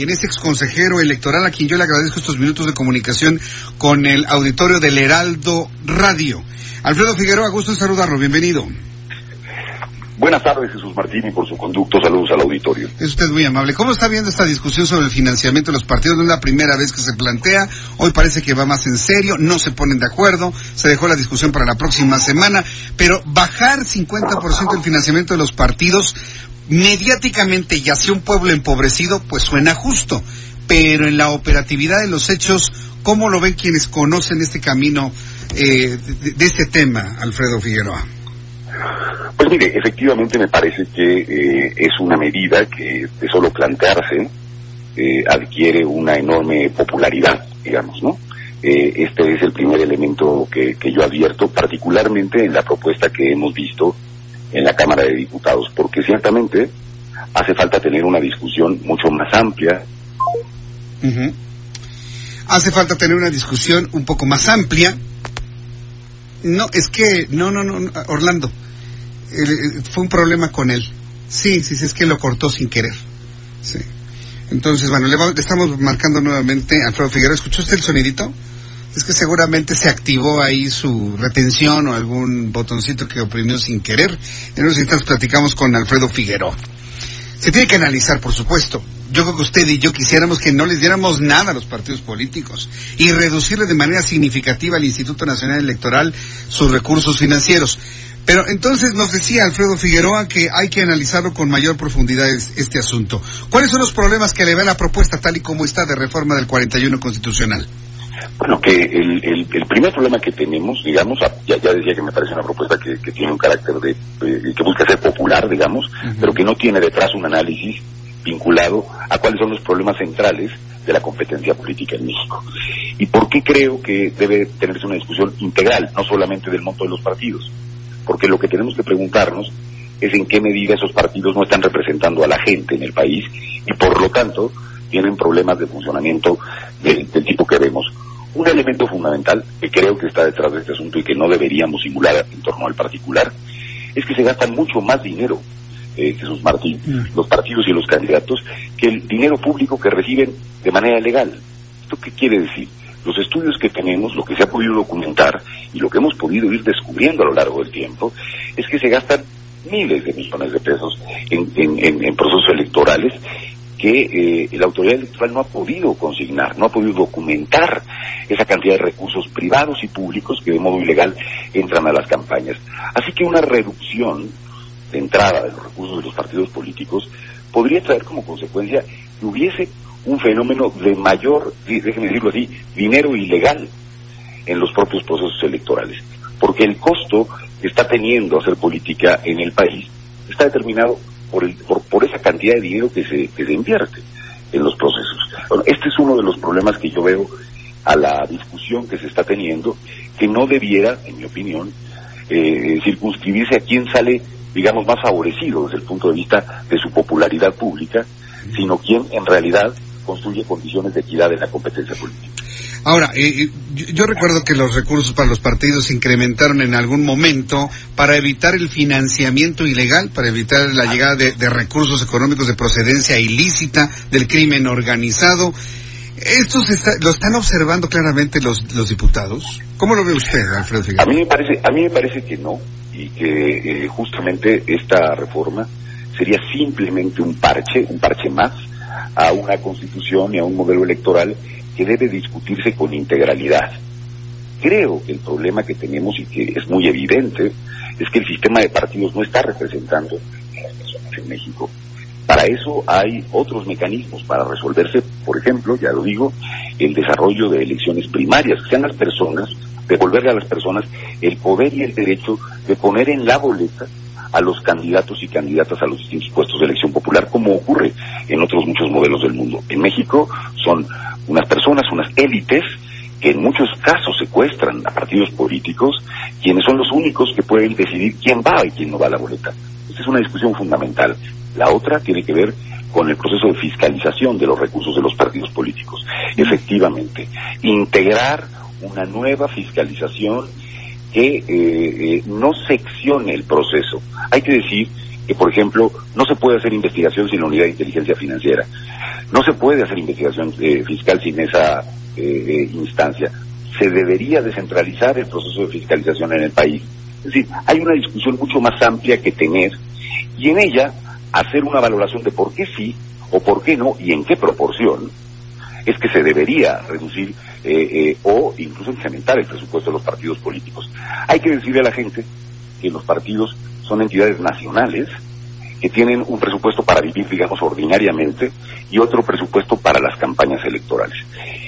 quien es ex consejero electoral, a quien yo le agradezco estos minutos de comunicación con el auditorio del Heraldo Radio. Alfredo Figueroa, gusto saludarlo, bienvenido. Buenas tardes, Jesús Martín, por su conducto, saludos al auditorio. Es usted muy amable. ¿Cómo está viendo esta discusión sobre el financiamiento de los partidos? No es la primera vez que se plantea. Hoy parece que va más en serio. No se ponen de acuerdo. Se dejó la discusión para la próxima semana. Pero bajar 50% el financiamiento de los partidos mediáticamente y hacia un pueblo empobrecido, pues suena justo. Pero en la operatividad de los hechos, ¿cómo lo ven quienes conocen este camino eh, de, este tema, Alfredo Figueroa? Pues mire, efectivamente me parece que eh, es una medida que de solo plantearse eh, adquiere una enorme popularidad, digamos, ¿no? Eh, este es el primer elemento que, yo advierto, particularmente en la propuesta que hemos visto en la Cámara de Diputados, porque ciertamente hace falta tener una discusión mucho más amplia. Uh. Hace falta tener una discusión un poco más amplia. No, es que, no, no, no, Orlando, el, fue un problema con él. Sí, sí, sí, es que lo cortó sin querer. Sí. Entonces, bueno, le, va, le estamos marcando nuevamente a Alfredo Figueroa. ¿Escuchó usted el sonidito? es que seguramente se activó ahí su retención o algún botoncito que oprimió sin querer. En unos instantes platicamos con Alfredo Figueroa. Se tiene que analizar, por supuesto. Yo creo que usted y yo quisiéramos que no les diéramos nada a los partidos políticos y reducirle de manera significativa al Instituto Nacional Electoral sus recursos financieros. Pero entonces nos decía Alfredo Figueroa que hay que analizarlo con mayor profundidad este asunto. ¿Cuáles son los problemas que le ve la propuesta tal y como está de reforma del 41 constitucional? Bueno, que el, el, el, primer problema que tenemos, digamos, ya, ya decía que me parece una propuesta que, que tiene un carácter de, eh, que busca ser popular, digamos, uh -huh. pero que no tiene detrás un análisis vinculado a cuáles son los problemas centrales de la competencia política en México. ¿Y por qué creo que debe tenerse una discusión integral, no solamente del monto de los partidos? Porque lo que tenemos que preguntarnos es en qué medida esos partidos no están representando a la gente en el país y por lo tanto tienen problemas de funcionamiento del, del tipo que vemos. Un elemento fundamental que creo que está detrás de este asunto y que no deberíamos simular en torno al particular es que se gastan mucho más dinero, eh, Jesús Martín, mm. los partidos y los candidatos, que el dinero público que reciben de manera legal. ¿Esto qué quiere decir? Los estudios que tenemos, lo que se ha podido documentar y lo que hemos podido ir descubriendo a lo largo del tiempo, es que se gastan miles de millones de pesos en, en, en, en procesos electorales que eh, la autoridad electoral no ha podido consignar, no ha podido documentar esa cantidad de recursos privados y públicos que de modo ilegal entran a las campañas. Así que una reducción de entrada de los recursos de los partidos políticos podría traer como consecuencia que hubiese un fenómeno de mayor, déjenme decirlo así, dinero ilegal en los propios procesos electorales. Porque el costo que está teniendo hacer política en el país está determinado por, el, por, por, esa cantidad de dinero que se, que se invierte en los procesos. Bueno, este es uno de los problemas que yo veo a la discusión que se está teniendo, que no debiera, en mi opinión, eh, circunscribirse a quién sale, digamos, más favorecido desde el punto de vista de su popularidad pública, sino quién en realidad construye condiciones de equidad en la competencia política. Ahora, eh, yo, yo, recuerdo que los recursos para los partidos se incrementaron en algún momento para evitar el financiamiento ilegal, para evitar la llegada de, de recursos económicos de procedencia ilícita del crimen organizado. ¿Esto se está, lo están observando claramente los, los diputados? ¿Cómo lo ve usted, Alfredo Figueroa? A mí me parece, a mí me parece que no, y que eh, justamente esta reforma sería simplemente un parche, un parche más a una constitución y a un modelo electoral que debe discutirse con integralidad. Creo que el problema que tenemos y que es muy evidente es que el sistema de partidos no está representando a las personas en México. Para eso hay otros mecanismos para resolverse, por ejemplo, ya lo digo, el desarrollo de elecciones primarias, que sean las personas, devolverle a las personas el poder y el derecho de poner en la boleta a los candidatos y candidatas a los distintos puestos de elección popular, como ocurre en otros muchos modelos del mundo. En México son unas personas, unas élites, que en muchos casos secuestran a partidos políticos, quienes son los únicos que pueden decidir quién va y quién no va a la boleta. Esta es una discusión fundamental. La otra tiene que ver con el proceso de fiscalización de los recursos de los partidos políticos. Efectivamente, integrar una nueva fiscalización que eh, eh, no seccione el proceso. Hay que decir que, por ejemplo, no se puede hacer investigación sin la unidad de inteligencia financiera. No se puede hacer investigación eh, fiscal sin esa instancia. Se debería descentralizar el proceso de fiscalización en el país. Es decir, hay una discusión mucho más amplia que tener y en ella hacer una valoración de por qué sí o por qué no y en qué proporción es que se debería reducir eh, eh, o incluso incrementar el presupuesto de los partidos políticos. Hay que decirle a la gente que los partidos son entidades nacionales que tienen un presupuesto para vivir, digamos, ordinariamente y otro presupuesto para las campañas electorales.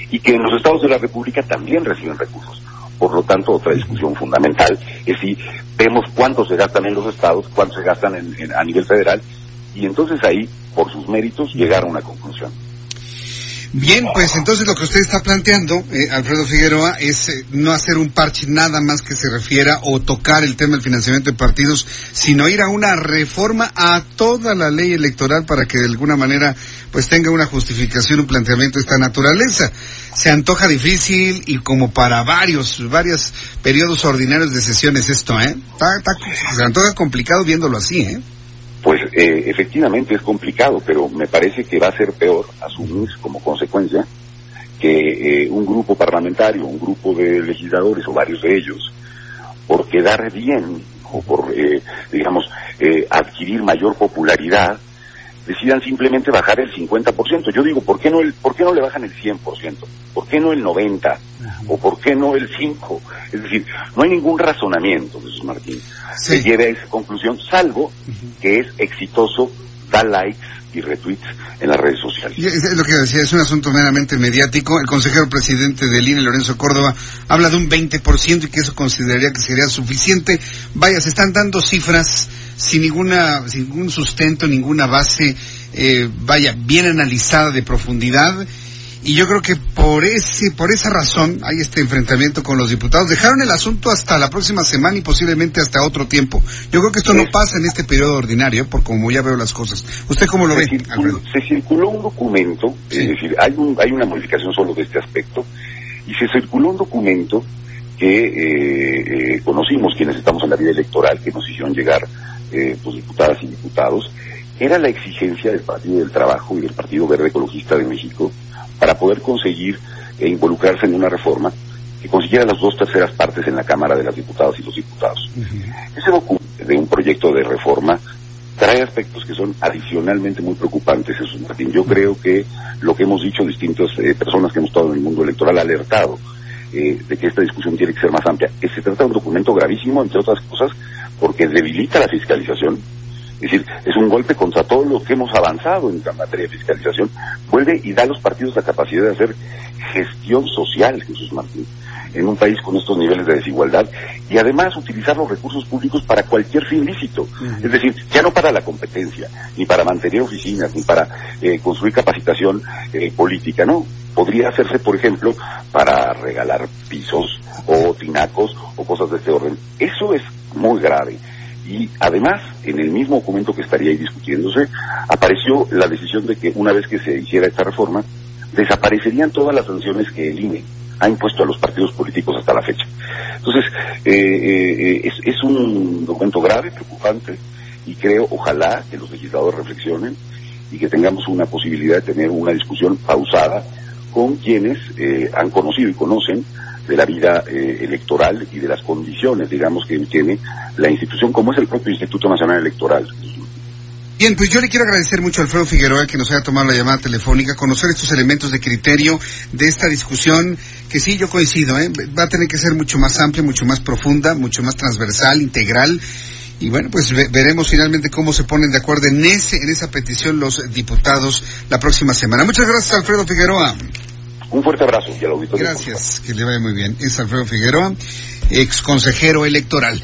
Y que en los estados de la República también reciben recursos. Por lo tanto, otra discusión fundamental es si vemos cuánto se gastan en los estados, cuánto se gastan a nivel federal y entonces ahí, por sus méritos, llegar a una conclusión. Bien, pues entonces lo que usted está planteando, eh, Alfredo Figueroa, es eh, no hacer un parche nada más que se refiera o tocar el tema del financiamiento de partidos, sino ir a una reforma a toda la ley electoral para que de alguna manera pues tenga una justificación, un planteamiento de esta naturaleza. Se antoja difícil y como para varios, varios periodos ordinarios de sesiones esto, ¿eh? se antoja complicado viéndolo así, ¿eh? Pues eh, efectivamente es complicado, pero me parece que va a ser peor asumir como consecuencia que eh, un grupo parlamentario, un grupo de legisladores o varios de ellos, por quedar bien o por, eh, digamos, adquirir mayor popularidad, decidan simplemente bajar el 50%. Yo digo, ¿por qué no el, por qué no le bajan el 100%? ¿Por qué no el 90? ¿O por qué no el 5? Es decir, no hay ningún razonamiento, Jesús Martín, que lleve a esa conclusión, salvo que es exitoso, da likes y retweets en las redes sociales. es lo que decía, es un asunto meramente mediático. El consejero presidente del INE, Lorenzo Córdoba, habla de un 20% y que eso consideraría que sería suficiente. Vaya, se están dando cifras sin ninguna, sin ningún sustento, ninguna base, eh, vaya, bien analizada de profundidad. Y yo creo que por ese, por esa razón hay este enfrentamiento con los diputados. Dejaron el asunto hasta la próxima semana y posiblemente hasta otro tiempo. Yo creo que esto no pasa en este periodo ordinario, por como ya veo las cosas. ¿Usted cómo lo ve, Se circuló un documento, es decir, hay, un, hay una modificación solo de este aspecto, y se circuló un documento que eh, eh, conocimos quienes estamos en la vida electoral, que nos hicieron llegar eh, pues, diputadas y diputados, era la exigencia del Partido del Trabajo y del Partido Verde Ecologista de México para poder conseguir e involucrarse en una reforma que consiguiera las dos terceras partes en la Cámara de las Diputadas y los Diputados. Ese documento de un proyecto de reforma trae aspectos que son adicionalmente muy preocupantes, Jesús Martín. Yo creo que lo que hemos dicho distintas eh, personas que hemos estado en el mundo electoral ha alertado eh, de que esta discusión tiene que ser más amplia. Que se trata de un documento gravísimo, entre otras cosas, porque debilita la fiscalización. Es decir, es un golpe contra todo lo que hemos avanzado en la materia de fiscalización. Vuelve y da a los partidos la capacidad de hacer gestión social, Jesús Martín, en un país con estos niveles de desigualdad y además utilizar los recursos públicos para cualquier fin lícito. Es decir, ya no para la competencia, ni para mantener oficinas, ni para eh, construir capacitación eh, política, no. Podría hacerse, por ejemplo, para regalar pisos o tinacos o cosas de este orden. Eso es muy grave. Y además, en el mismo documento que estaría ahí discutiéndose, apareció la decisión de que una vez que se hiciera esta reforma, desaparecerían todas las sanciones que el INE ha impuesto a los partidos políticos hasta la fecha. Entonces, eh, eh, es, es, un documento grave, preocupante, y creo, ojalá, que los legisladores reflexionen y que tengamos una posibilidad de tener una discusión pausada con quienes eh, han conocido y conocen de la vida eh, electoral y de las condiciones, digamos, que tiene la institución, como es el propio Instituto Nacional Electoral. Bien, pues yo le quiero agradecer mucho a Alfredo Figueroa que nos haya tomado la llamada telefónica, conocer estos elementos de criterio de esta discusión, que sí, yo coincido, ¿eh? va a tener que ser mucho más amplia, mucho más profunda, mucho más transversal, integral. Y bueno, pues veremos finalmente cómo se ponen de acuerdo en ese, en esa petición los diputados la próxima semana. Muchas gracias, Alfredo Figueroa. Un fuerte abrazo y al auditorio. Gracias, que le vaya muy bien. Es Alfredo Figueroa, ex consejero electoral.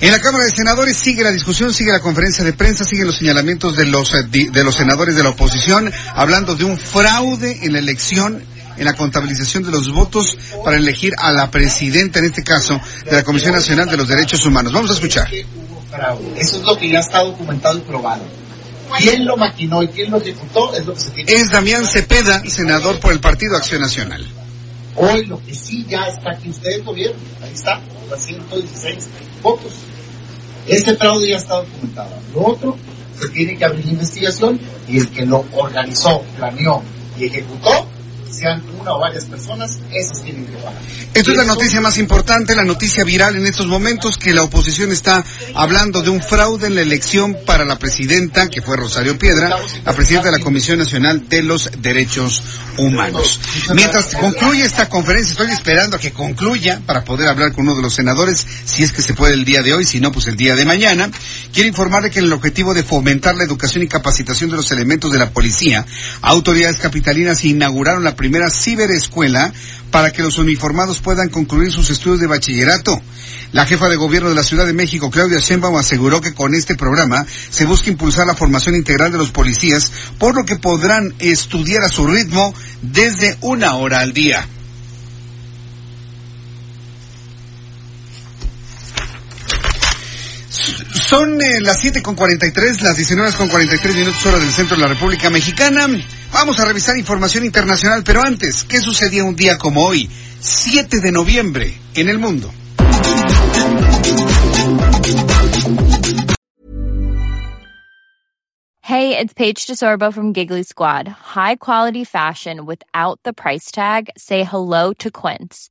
En la Cámara de Senadores sigue la discusión, sigue la conferencia de prensa, siguen los señalamientos de los, eh, de los senadores de la oposición, hablando de un fraude en la elección en la contabilización de los votos para elegir a la presidenta, en este caso, de la Comisión Nacional de los Derechos Humanos. Vamos a escuchar. Eso es lo que ya está documentado y probado. ¿Quién lo maquinó y quién lo ejecutó? Es lo que se tiene Es Damián Cepeda, senador por el Partido Acción Nacional. Hoy lo que sí ya está aquí, ustedes lo vieron, ahí está, los 116 votos. Este fraude ya está documentado. Lo otro, se tiene que abrir investigación y el que lo organizó, planeó y ejecutó sean una o varias personas, esos tienen que pagar. Esto es la noticia más importante, la noticia viral en estos momentos, que la oposición está hablando de un fraude en la elección para la presidenta, que fue Rosario Piedra, la presidenta de la Comisión Nacional de los Derechos Humanos. Mientras concluye esta conferencia, estoy esperando a que concluya para poder hablar con uno de los senadores, si es que se puede el día de hoy, si no, pues el día de mañana. Quiero informarle que en el objetivo de fomentar la educación y capacitación de los elementos de la policía, autoridades capitalinas inauguraron la primera ciberescuela para que los uniformados puedan concluir sus estudios de bachillerato. La jefa de gobierno de la Ciudad de México, Claudia Sheinbaum, aseguró que con este programa se busca impulsar la formación integral de los policías, por lo que podrán estudiar a su ritmo desde una hora al día. Son eh, las siete con tres, las 19 con tres minutos hora del centro de la República Mexicana. Vamos a revisar información internacional, pero antes, ¿qué sucedía un día como hoy, 7 de noviembre, en el mundo? Hey, it's Paige DeSorbo from Giggly Squad. High quality fashion without the price tag. Say hello to Quince.